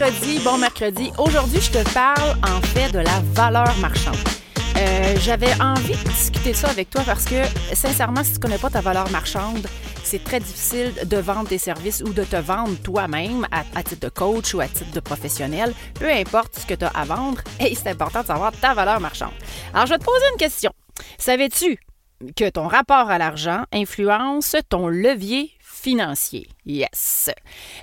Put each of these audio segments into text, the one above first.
mercredi, bon mercredi. Aujourd'hui, je te parle en fait de la valeur marchande. Euh, J'avais envie de discuter ça avec toi parce que, sincèrement, si tu connais pas ta valeur marchande, c'est très difficile de vendre des services ou de te vendre toi-même à, à, titre de coach ou à titre de professionnel, peu importe ce que tu as à vendre, et c'est important de savoir ta valeur marchande. Alors, je vais te poser une question. Savais-tu que ton rapport à l'argent influence ton levier financier. Yes.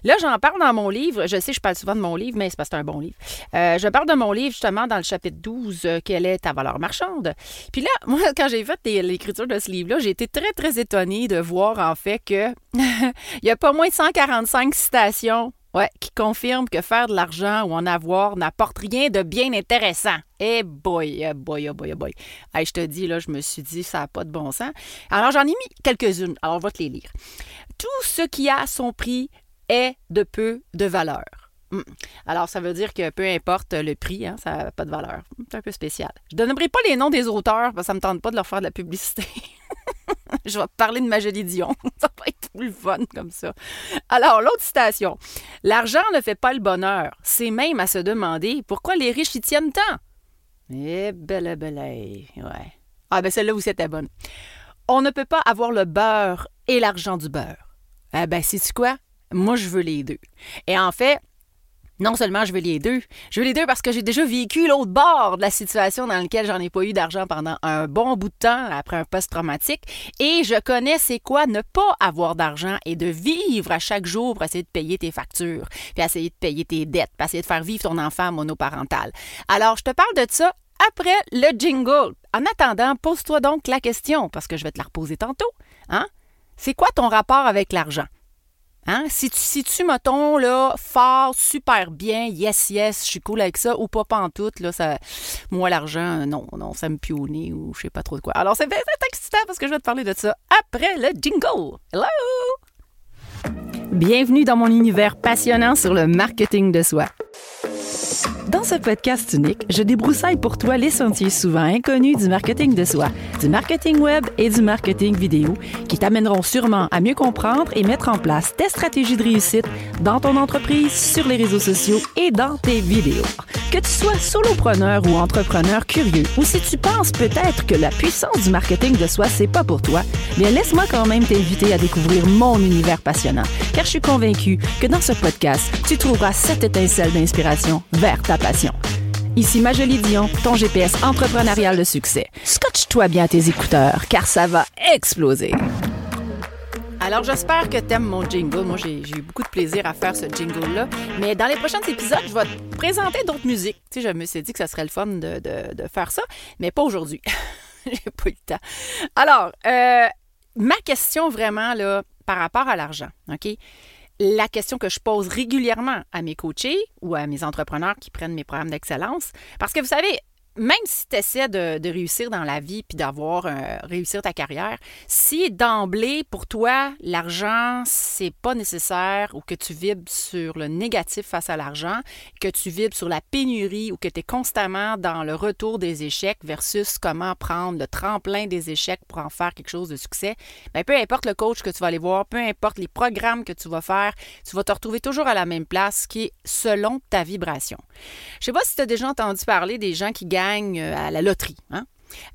Là, j'en parle dans mon livre. Je sais, je parle souvent de mon livre, mais c'est parce que c'est un bon livre. Euh, je parle de mon livre justement dans le chapitre 12, euh, Quelle est ta valeur marchande? Puis là, moi, quand j'ai fait l'écriture de ce livre-là, j'ai été très, très étonnée de voir en fait que il y a pas moins de 145 citations Ouais, qui confirme que faire de l'argent ou en avoir n'apporte rien de bien intéressant. Eh boy, eh boy, oh boy, oh boy. Hey, je te dis, là, je me suis dit, ça n'a pas de bon sens. Alors, j'en ai mis quelques-unes. Alors, on va te les lire. Tout ce qui a son prix est de peu de valeur. Hmm. Alors, ça veut dire que peu importe le prix, hein, ça n'a pas de valeur. C'est un peu spécial. Je ne donnerai pas les noms des auteurs parce que ça ne me tente pas de leur faire de la publicité. je vais parler de Magali Dion. ça va être plus fun comme ça. Alors, l'autre citation. L'argent ne fait pas le bonheur. C'est même à se demander pourquoi les riches y tiennent tant. Eh, belle, belle, ouais. Ah, ben celle-là, vous c'était bonne. On ne peut pas avoir le beurre et l'argent du beurre. Eh ben, c'est quoi? Moi, je veux les deux. Et en fait, non seulement je veux les deux, je veux les deux parce que j'ai déjà vécu l'autre bord de la situation dans laquelle j'en ai pas eu d'argent pendant un bon bout de temps après un post-traumatique et je connais c'est quoi ne pas avoir d'argent et de vivre à chaque jour pour essayer de payer tes factures, puis essayer de payer tes dettes, puis essayer de faire vivre ton enfant monoparental. Alors, je te parle de ça après le jingle. En attendant, pose-toi donc la question parce que je vais te la reposer tantôt, hein? C'est quoi ton rapport avec l'argent? Hein? Si tu situes, mettons, là, fort, super bien, yes, yes, je suis cool avec ça, ou pas pantoute, là, ça, moi, l'argent, non, non, ça me pionne ou je sais pas trop de quoi. Alors, c'est excitant parce que je vais te parler de ça après le jingle. Hello! Bienvenue dans mon univers passionnant sur le marketing de soi. Dans ce podcast unique, je débroussaille pour toi les sentiers souvent inconnus du marketing de soi, du marketing web et du marketing vidéo qui t'amèneront sûrement à mieux comprendre et mettre en place tes stratégies de réussite dans ton entreprise, sur les réseaux sociaux et dans tes vidéos. Que tu sois solopreneur ou entrepreneur curieux, ou si tu penses peut-être que la puissance du marketing de soi, c'est pas pour toi, bien laisse-moi quand même t'inviter à découvrir mon univers passionnant, car je suis convaincue que dans ce podcast, tu trouveras cette étincelle d'inspiration vers ta passion. Ici Majolie Dion, ton GPS entrepreneurial de succès. Scotche-toi bien tes écouteurs, car ça va exploser. Alors, j'espère que t'aimes mon jingle. Moi, j'ai eu beaucoup de plaisir à faire ce jingle-là. Mais dans les prochains épisodes, je vais te présenter d'autres musiques. Tu sais, je me suis dit que ça serait le fun de faire ça, mais pas aujourd'hui. j'ai pas eu le temps. Alors, euh, ma question vraiment, là, par rapport à l'argent, OK? La question que je pose régulièrement à mes coachés ou à mes entrepreneurs qui prennent mes programmes d'excellence. Parce que vous savez, même si tu essaies de, réussir dans la vie puis d'avoir euh, réussir ta carrière, si d'emblée pour toi l'argent c'est pas nécessaire ou que tu vibres sur le négatif face à l'argent, que tu vibres sur la pénurie ou que tu es constamment dans le retour des échecs versus comment prendre le tremplin des échecs pour en faire quelque chose de succès, bien, peu importe le coach que tu vas aller voir, peu importe les programmes que tu vas faire, tu vas te retrouver toujours à la même place qui est selon ta vibration. Je sais pas si tu as déjà entendu parler des gens qui gagnent euh, à la loterie. Hein?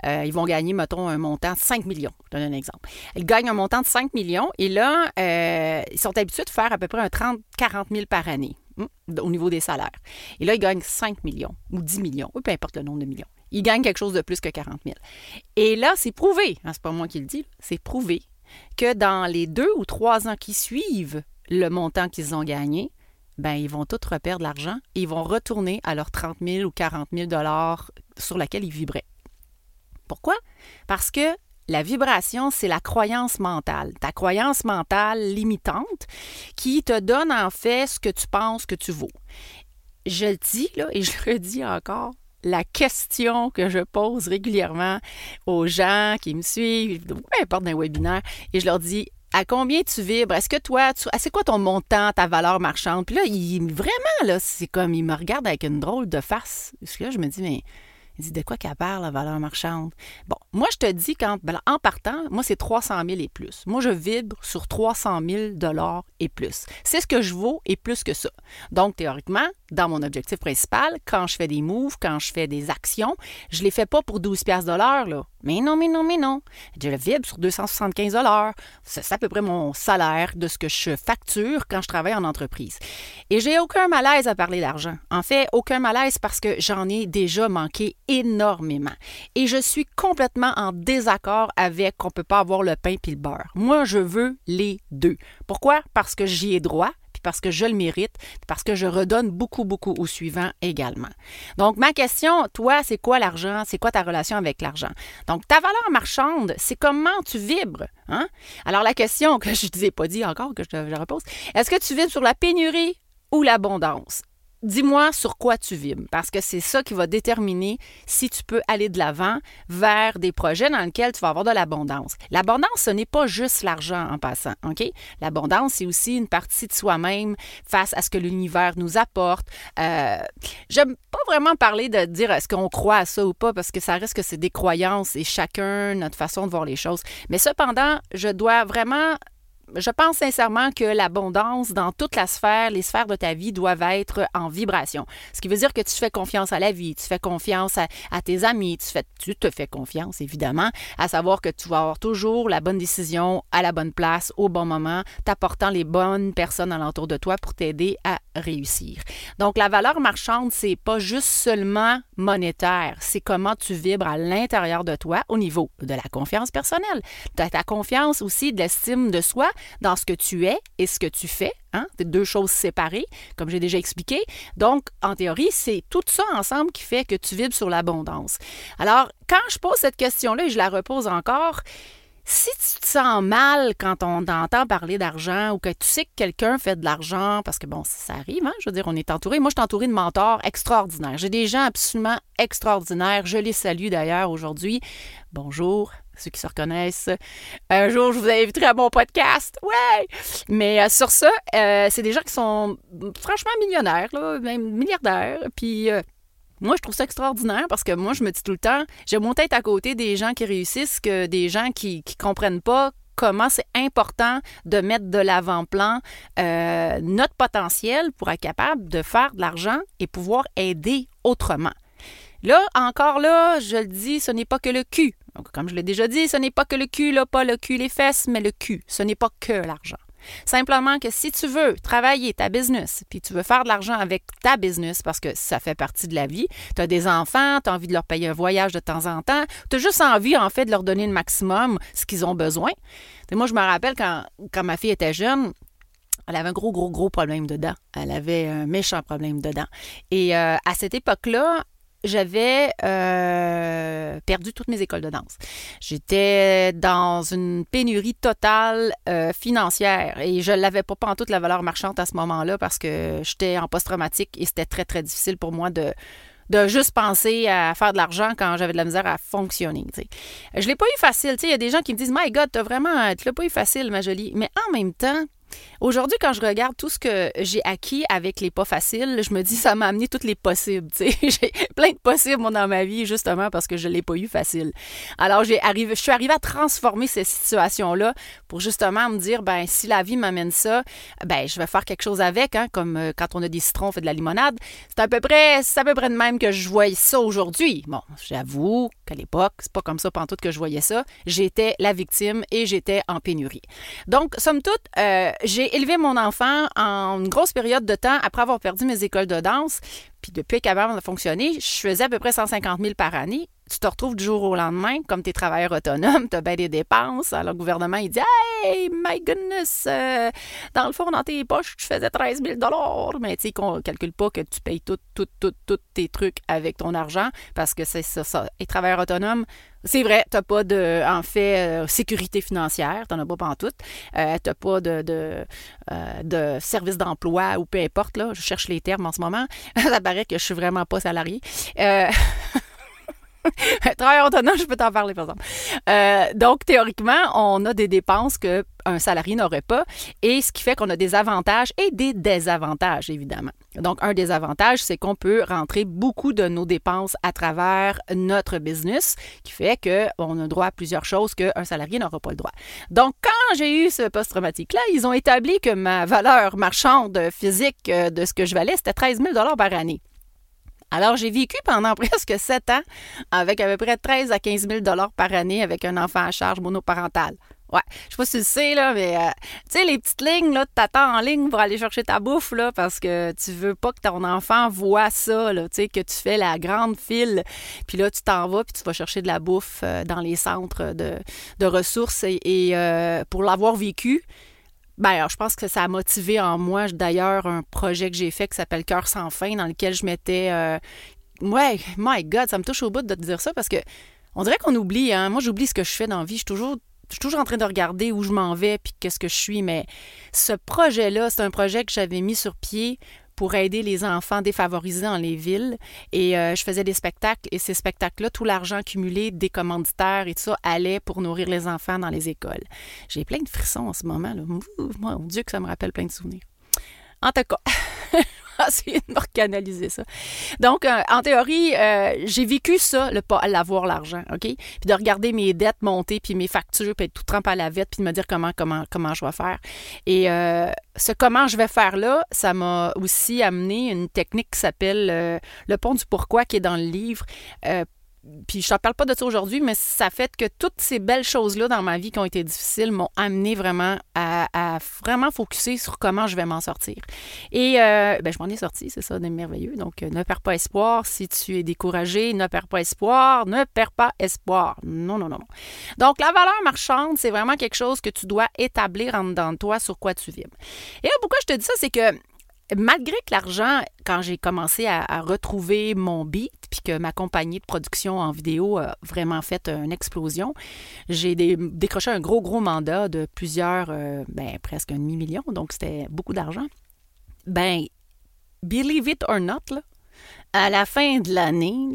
Euh, ils vont gagner, mettons, un montant de 5 millions. Je donne un exemple. Ils gagnent un montant de 5 millions et là, euh, ils sont habitués de faire à peu près un 30-40 000 par année hein, au niveau des salaires. Et là, ils gagnent 5 millions ou 10 millions, ou peu importe le nombre de millions. Ils gagnent quelque chose de plus que 40 000. Et là, c'est prouvé, hein, c'est pas moi qui le dis, c'est prouvé que dans les deux ou trois ans qui suivent le montant qu'ils ont gagné, ben, ils vont tous reperdre l'argent et ils vont retourner à leurs 30 000 ou 40 000 dollars sur laquelle ils vibraient. Pourquoi? Parce que la vibration, c'est la croyance mentale, ta croyance mentale limitante qui te donne en fait ce que tu penses que tu vaux. Je le dis là et je le redis encore, la question que je pose régulièrement aux gens qui me suivent, peu importe d'un webinaire, et je leur dis à combien tu vibres? Est-ce que toi, ah, c'est quoi ton montant, ta valeur marchande? Puis là, il, vraiment, là, c'est comme, il me regarde avec une drôle de face. Parce là, je me dis, mais, il dit, de quoi qu'elle parle, la valeur marchande? Bon, moi, je te dis, quand, ben, en partant, moi, c'est 300 000 et plus. Moi, je vibre sur 300 000 et plus. C'est ce que je vaux et plus que ça. Donc, théoriquement, dans mon objectif principal, quand je fais des moves, quand je fais des actions, je ne les fais pas pour 12 pièces de. Mais non, mais non, mais non. Je le vibre sur 275 C'est à peu près mon salaire de ce que je facture quand je travaille en entreprise. Et j'ai aucun malaise à parler d'argent. En fait, aucun malaise parce que j'en ai déjà manqué énormément. Et je suis complètement en désaccord avec qu'on ne peut pas avoir le pain puis le beurre. Moi, je veux les deux. Pourquoi? Parce que j'y ai droit parce que je le mérite, parce que je redonne beaucoup, beaucoup au suivant également. Donc, ma question, toi, c'est quoi l'argent? C'est quoi ta relation avec l'argent? Donc, ta valeur marchande, c'est comment tu vibres. Hein? Alors, la question que je ne t'ai pas dit encore, que je te repose, est-ce que tu vibres sur la pénurie ou l'abondance? Dis-moi sur quoi tu vibres, parce que c'est ça qui va déterminer si tu peux aller de l'avant vers des projets dans lesquels tu vas avoir de l'abondance. L'abondance, ce n'est pas juste l'argent en passant, OK? L'abondance, c'est aussi une partie de soi-même face à ce que l'univers nous apporte. Euh, J'aime pas vraiment parler de dire est-ce qu'on croit à ça ou pas, parce que ça risque que c'est des croyances et chacun notre façon de voir les choses. Mais cependant, je dois vraiment je pense sincèrement que l'abondance dans toute la sphère, les sphères de ta vie doivent être en vibration. Ce qui veut dire que tu fais confiance à la vie, tu fais confiance à, tes amis, tu, te fais confiance évidemment, à savoir que tu vas avoir toujours la bonne décision à la bonne place au bon moment, t'apportant les bonnes personnes alentour de toi pour t'aider à réussir. Donc la valeur marchande, c'est pas juste seulement monétaire, c'est comment tu vibres à l'intérieur de toi au niveau de la confiance personnelle, de ta confiance aussi, de l'estime de soi, dans ce que tu es et ce que tu fais. Hein? Deux choses séparées, comme j'ai déjà expliqué. Donc, en théorie, c'est tout ça ensemble qui fait que tu vibres sur l'abondance. Alors, quand je pose cette question-là et je la repose encore, si tu te sens mal quand on t'entend parler d'argent ou que tu sais que quelqu'un fait de l'argent, parce que bon, ça arrive, hein? je veux dire, on est entouré. Moi, je suis entourée de mentors extraordinaires. J'ai des gens absolument extraordinaires. Je les salue d'ailleurs aujourd'hui. Bonjour, ceux qui se reconnaissent. Un jour, je vous inviterai à mon podcast. Ouais! Mais euh, sur ça, euh, c'est des gens qui sont franchement millionnaires, là, même milliardaires. Puis. Euh, moi, je trouve ça extraordinaire parce que moi, je me dis tout le temps, j'ai mon tête à côté des gens qui réussissent que des gens qui ne comprennent pas comment c'est important de mettre de l'avant-plan notre potentiel pour être capable de faire de l'argent et pouvoir aider autrement. Là, encore là, je le dis, ce n'est pas que le cul. Comme je l'ai déjà dit, ce n'est pas que le cul, là, pas le cul, les fesses, mais le cul. Ce n'est pas que l'argent. Simplement que si tu veux travailler ta business, puis tu veux faire de l'argent avec ta business parce que ça fait partie de la vie, tu as des enfants, tu as envie de leur payer un voyage de temps en temps, tu as juste envie en fait de leur donner le maximum ce qu'ils ont besoin. moi, je me rappelle quand, ma fille était jeune, elle avait un gros, gros, gros problème dedans. Elle avait un méchant problème dedans. Et euh, à cette époque-là, j'avais euh, perdu toutes mes écoles de danse. J'étais dans une pénurie totale euh, financière et je l'avais pas en toute la valeur marchande à ce moment-là parce que j'étais en post-traumatique et c'était très, très difficile pour moi de de juste penser à faire de l'argent quand j'avais de la misère à fonctionner. Je Je l'ai pas eu facile. Il y a des gens qui me disent My God, t'as vraiment, tu l'as pas eu facile, ma jolie. Mais en même temps, Aujourd'hui, quand je regarde tout ce que j'ai acquis avec les pas faciles, je me dis ça m'a amené toutes les possibles. J'ai plein de possibles dans ma vie justement parce que je ne l'ai pas eu facile. Alors, j'ai arrivé, je suis arrivée à transformer ces situations-là pour justement me dire ben si la vie m'amène ça, ben je vais faire quelque chose avec. Hein, comme euh, quand on a des citrons, on fait de la limonade. C'est à peu près, c'est à peu près de même que je voyais ça aujourd'hui. Bon, j'avoue qu'à l'époque, c'est pas comme ça tout que je voyais ça. J'étais la victime et j'étais en pénurie. Donc, somme toute, euh, j'ai élevé mon enfant en une grosse période de temps après avoir perdu mes écoles de danse. Puis depuis qu'avant de fonctionner, je faisais à peu près 150 000 par année. Tu te retrouves du jour au lendemain, comme tu es travailleur autonome, tu as bien des dépenses. Alors le gouvernement, il dit Hey, my goodness, euh, dans le fond, dans tes poches, tu faisais 13 000 Mais tu sais, qu'on calcule pas que tu payes tout, tout, tout, tous tes trucs avec ton argent parce que c'est ça, ça. Et travailleur autonome, c'est vrai, tu n'as pas de, en fait, euh, sécurité financière, tu n'en as pas en tout. Euh, tu n'as pas de, de, euh, de service d'emploi ou peu importe, là, je cherche les termes en ce moment. Ça paraît que je suis vraiment pas salarié. Travailleur autonome, je peux t'en parler, par exemple. Euh, donc, théoriquement, on a des dépenses que un salarié n'aurait pas, et ce qui fait qu'on a des avantages et des désavantages, évidemment. Donc, un des avantages, c'est qu'on peut rentrer beaucoup de nos dépenses à travers notre business, qui fait qu'on a droit à plusieurs choses qu'un salarié n'aura pas le droit. Donc, quand j'ai eu ce post-traumatique-là, ils ont établi que ma valeur marchande physique euh, de ce que je valais, c'était 13 000 par année. Alors, j'ai vécu pendant presque sept ans avec à peu près 13 à 15 000 par année avec un enfant à charge monoparental. Ouais, je sais pas si tu le sais, là, mais euh, tu sais, les petites lignes, là, t'attends en ligne pour aller chercher ta bouffe, là, parce que tu veux pas que ton enfant voit ça, là, tu sais, que tu fais la grande file, puis là, tu t'en vas, puis tu vas chercher de la bouffe euh, dans les centres de, ressources. Et, euh, pour l'avoir vécu, ben, je pense que ça a motivé en moi, d'ailleurs, un projet que j'ai fait qui s'appelle Cœur sans fin, dans lequel je mettais. Euh, ouais, my God, ça me touche au bout de te dire ça parce que on dirait qu'on oublie. Hein? Moi, j'oublie ce que je fais dans la vie. Je suis toujours je suis toujours en train de regarder où je m'en vais puis qu'est-ce que je suis, mais ce projet-là, c'est un projet que j'avais mis sur pied pour aider les enfants défavorisés dans les villes. Et euh, je faisais des spectacles et ces spectacles-là, tout l'argent accumulé des commanditaires et tout ça allait pour nourrir les enfants dans les écoles. J'ai plein de frissons en ce moment. Là. Mon Dieu que ça me rappelle plein de souvenirs. En tout cas, essayer de me recanaliser ça. Donc, euh, en théorie, euh, j'ai vécu ça, le pas l'avoir l'argent, OK? Puis de regarder mes dettes monter, puis mes factures, puis être tout trempé à la vette, puis de me dire comment, comment, comment je vais faire. Et euh, ce comment je vais faire là, ça m'a aussi amené une technique qui s'appelle le pont du pourquoi, qui est dans le livre puis je ne parle pas de ça aujourd'hui, mais ça fait que toutes ces belles choses-là dans ma vie qui ont été difficiles m'ont amené vraiment à, vraiment focuser sur comment je vais m'en sortir. Et euh, ben, je m'en ai sorti, c'est ça, des merveilleux. Donc, euh, ne perds pas espoir. Si tu es découragé, ne perds pas espoir. Ne perds pas espoir. Non, non, non, non. Donc, la valeur marchande, c'est vraiment quelque chose que tu dois établir en dedans de toi sur quoi tu vibres. Et là, pourquoi je te dis ça, c'est que malgré que l'argent, quand j'ai commencé à, retrouver mon beat, puis que ma compagnie de production en vidéo a vraiment fait une explosion, j'ai décroché un gros, gros mandat de plusieurs, euh, ben, presque un demi-million, donc c'était beaucoup d'argent. Ben, believe it or not, à la fin de l'année,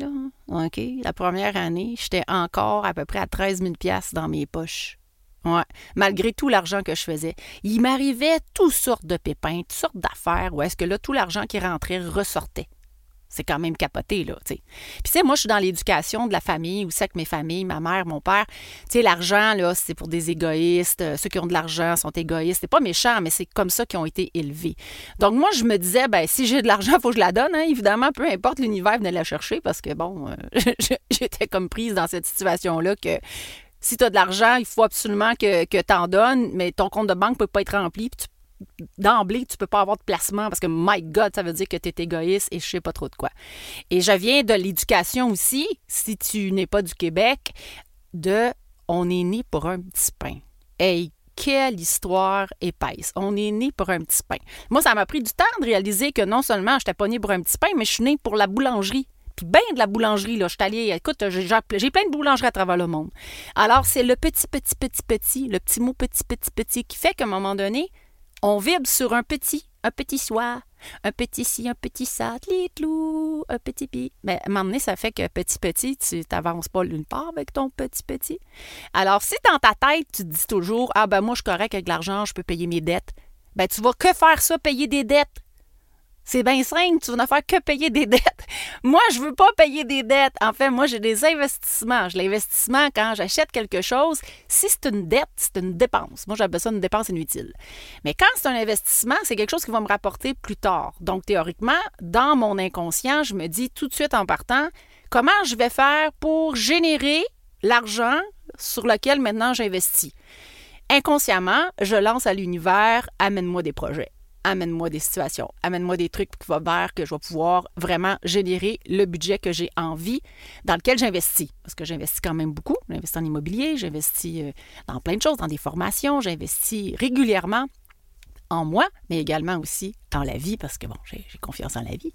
la première année, j'étais encore à peu près à 13 000 dans mes poches. Malgré tout l'argent que je faisais. Il m'arrivait toutes sortes de pépins, toutes sortes d'affaires où est-ce que là, tout l'argent qui rentrait ressortait. C'est quand même capoté, là, tu sais. Puis, tu sais, moi, je suis dans l'éducation de la famille, où c'est que mes familles, ma mère, mon père, tu sais, l'argent, là, c'est pour des égoïstes. Euh, ceux qui ont de l'argent sont égoïstes. C'est pas méchant, mais c'est comme ça qu'ils ont été élevés. Donc, moi, je me disais, ben si j'ai de l'argent, il faut que je la donne, hein, évidemment, peu importe l'univers, venait la chercher, parce que, bon, euh, j'étais comme prise dans cette situation-là que si tu as de l'argent, il faut absolument que, que tu en donnes, mais ton compte de banque ne peut pas être rempli. D'emblée, tu ne peux pas avoir de placement parce que, my God, ça veut dire que tu es égoïste et je sais pas trop de quoi. Et je viens de l'éducation aussi, si tu n'es pas du Québec, de on est né pour un petit pain. Hey, quelle histoire épaisse. On est né pour un petit pain. Moi, ça m'a pris du temps de réaliser que non seulement je n'étais pas né pour un petit pain, mais je suis né pour la boulangerie puis bien de la boulangerie. Là. Je suis allée, écoute, j'ai plein de boulangeries à travers le monde. Alors, c'est le petit, petit, petit, petit, le petit mot petit, petit, petit qui fait qu'à un moment donné, on vibre sur un petit, un petit soir, un petit ci, un petit ça, tlou, un petit pi. Mais à un moment donné, ça fait que petit, petit, tu n'avances pas l'une part avec ton petit, petit. Alors, si dans ta tête, tu te dis toujours, ah ben moi, je suis correct avec l'argent, je peux payer mes dettes, ben tu vas que faire ça, payer des dettes. C'est bien simple, tu vas ne faire que payer des dettes. Moi, je veux pas payer des dettes. En fait, moi, j'ai des investissements. J'ai l'investissement quand j'achète quelque chose. Si c'est une dette, c'est une dépense. Moi, j'appelle ça une dépense inutile. Mais quand c'est un investissement, c'est quelque chose qui va me rapporter plus tard. Donc, théoriquement, dans mon inconscient, je me dis tout de suite en partant, comment je vais faire pour générer l'argent sur lequel maintenant j'investis? Inconsciemment, je lance à l'univers, amène-moi des projets amène-moi des situations, amène-moi des trucs qui vont faire que je vais pouvoir vraiment générer le budget que j'ai envie, dans lequel j'investis. Parce que j'investis quand même beaucoup. J'investis en immobilier, j'investis euh, dans plein de choses, dans des formations, j'investis régulièrement en moi, mais également aussi dans la vie, parce que bon, j'ai confiance en la vie.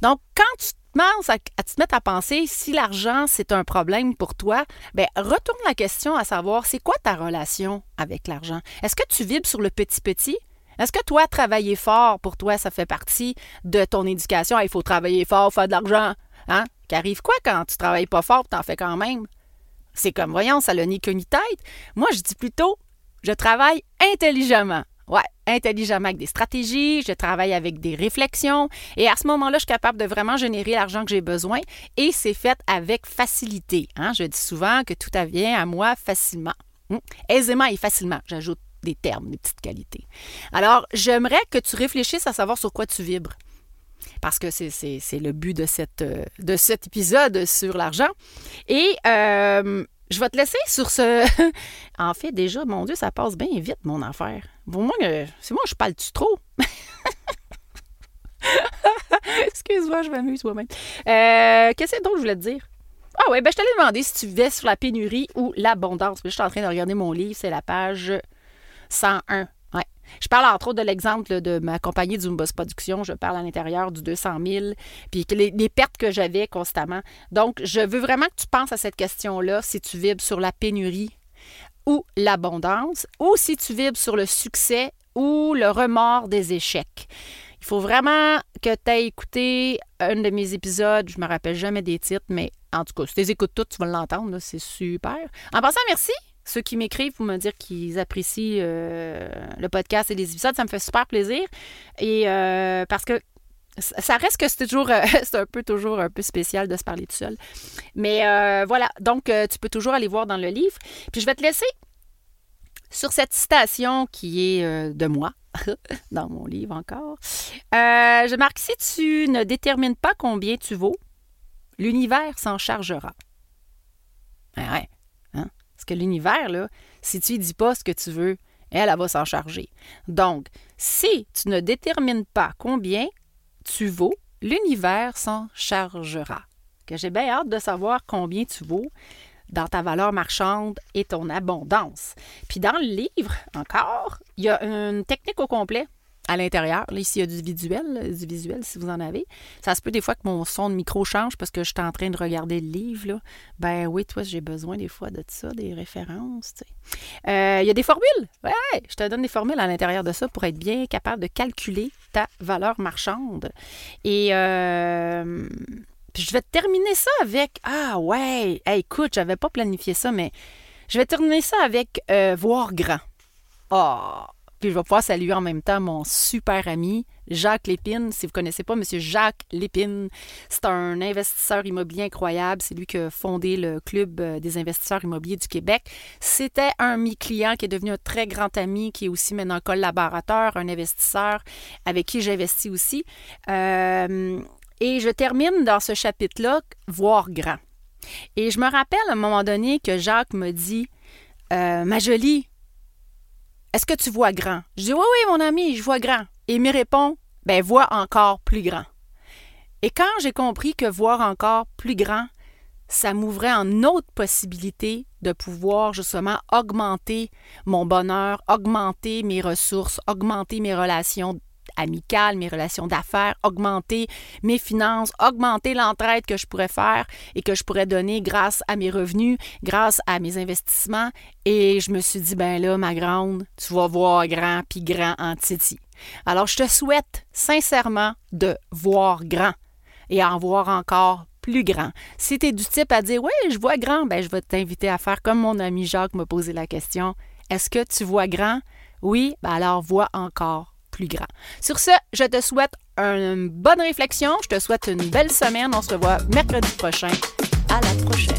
Donc, quand tu commences à, te mettre à penser si l'argent c'est un problème pour toi, ben retourne la question à savoir c'est quoi ta relation avec l'argent? Est-ce que tu vibres sur le petit petit est-ce que toi, travailler fort, pour toi, ça fait partie de ton éducation? Il faut travailler fort, faire de l'argent. Hein? Qu'arrive quoi quand tu travailles pas fort, t'en fais quand même? C'est comme, voyons, ça n'a ni queue ni tête. Moi, je dis plutôt, je travaille intelligemment. Ouais, intelligemment avec des stratégies, je travaille avec des réflexions et à ce moment-là, je suis capable de vraiment générer l'argent que j'ai besoin et c'est fait avec facilité. Hein? Je dis souvent que tout vient à moi facilement. Hum, aisément et facilement. J'ajoute des termes, des petites qualités. Alors, j'aimerais que tu réfléchisses à savoir sur quoi tu vibres. Parce que c'est le but de, euh, cet épisode sur l'argent. Et euh, je vais te laisser sur ce. en fait, déjà, mon Dieu, ça passe bien vite, mon affaire. Pour moi, c'est moi, je parle-tu trop? Excuse-moi, je m'amuse moi-même. Euh, Qu'est-ce que je voulais te dire? Ah ouais, ben je t'allais demander si tu vivais sur la pénurie ou l'abondance. Je suis en train de regarder mon livre, c'est la page 101. Ouais. Je parle entre autres de l'exemple de ma compagnie Boss Production. Je parle à l'intérieur du 200 000, puis les, pertes que j'avais constamment. Donc, je veux vraiment que tu penses à cette question-là, si tu vibres sur la pénurie ou l'abondance, ou si tu vibres sur le succès ou le remords des échecs. Il faut vraiment que tu aies écouté un de mes épisodes. Je me rappelle jamais des titres, mais en tout cas, si tu les écoutes toutes, tu vas l'entendre. C'est super. En passant, merci ceux qui m'écrivent pour me dire qu'ils apprécient euh, le podcast et les épisodes, ça me fait super plaisir. Et euh, parce que ça reste que c'est toujours, c'est un peu toujours un peu spécial de se parler tout seul. Mais euh, voilà, donc tu peux toujours aller voir dans le livre. Puis je vais te laisser sur cette citation qui est de moi, dans mon livre encore. je marque si tu ne détermines pas combien tu vaux, l'univers s'en chargera. Ouais. Parce que l'univers, si tu ne dis pas ce que tu veux, elle, elle va s'en charger. Donc, si tu ne détermines pas combien tu vaux, l'univers s'en chargera. Que j'ai bien hâte de savoir combien tu vaux dans ta valeur marchande et ton abondance. Puis dans le livre, encore, il y a une technique au complet à l'intérieur. Là, ici, il y a du visuel, du visuel si vous en avez. Ça se peut des fois que mon son de micro change parce que je suis en train de regarder le livre. Là. Ben oui, toi, j'ai besoin des fois de ça, des références. Euh, il y a des formules. Ouais, je te donne des formules à l'intérieur de ça pour être bien capable de calculer ta valeur marchande. Et euh, je vais terminer ça avec Ah ouais, écoute, j'avais pas planifié ça, mais je vais terminer ça avec euh, voir grand. Oh, puis je vais pouvoir saluer en même temps mon super ami Jacques Lépine. Si vous ne connaissez pas M. Jacques Lépine, c'est un investisseur immobilier incroyable. C'est lui qui a fondé le Club euh, des investisseurs immobiliers du Québec. C'était un mi-client qui est devenu un très grand ami, qui est aussi maintenant collaborateur, un investisseur avec qui j'investis aussi. Euh, et je termine dans ce chapitre-là, voir grand. Et je me rappelle à un moment donné que Jacques me dit euh, Ma jolie, est-ce que tu vois grand? Je dis Oui, oui, mon ami, je vois grand. Et il me répond Ben, vois encore plus grand. Et quand j'ai compris que voir encore plus grand, ça m'ouvrait en autre possibilité de pouvoir justement augmenter mon bonheur, augmenter mes ressources, augmenter mes relations amicales, mes relations d'affaires, augmenter mes finances, augmenter l'entraide que je pourrais faire et que je pourrais donner grâce à mes revenus, grâce à mes investissements. Et je me suis dit, ben là, ma grande, tu vas voir grand puis grand en titi. Alors, je te souhaite sincèrement de voir grand et en voir encore plus grand. Si tu es du type à dire, oui, je vois grand, ben, je vais t'inviter à faire comme mon ami Jacques m'a posé la question. Est-ce que tu vois grand? Oui, ben alors vois encore plus grand. Sur ce, je te souhaite une bonne réflexion. Je te souhaite une belle semaine. On se revoit mercredi prochain. À la prochaine.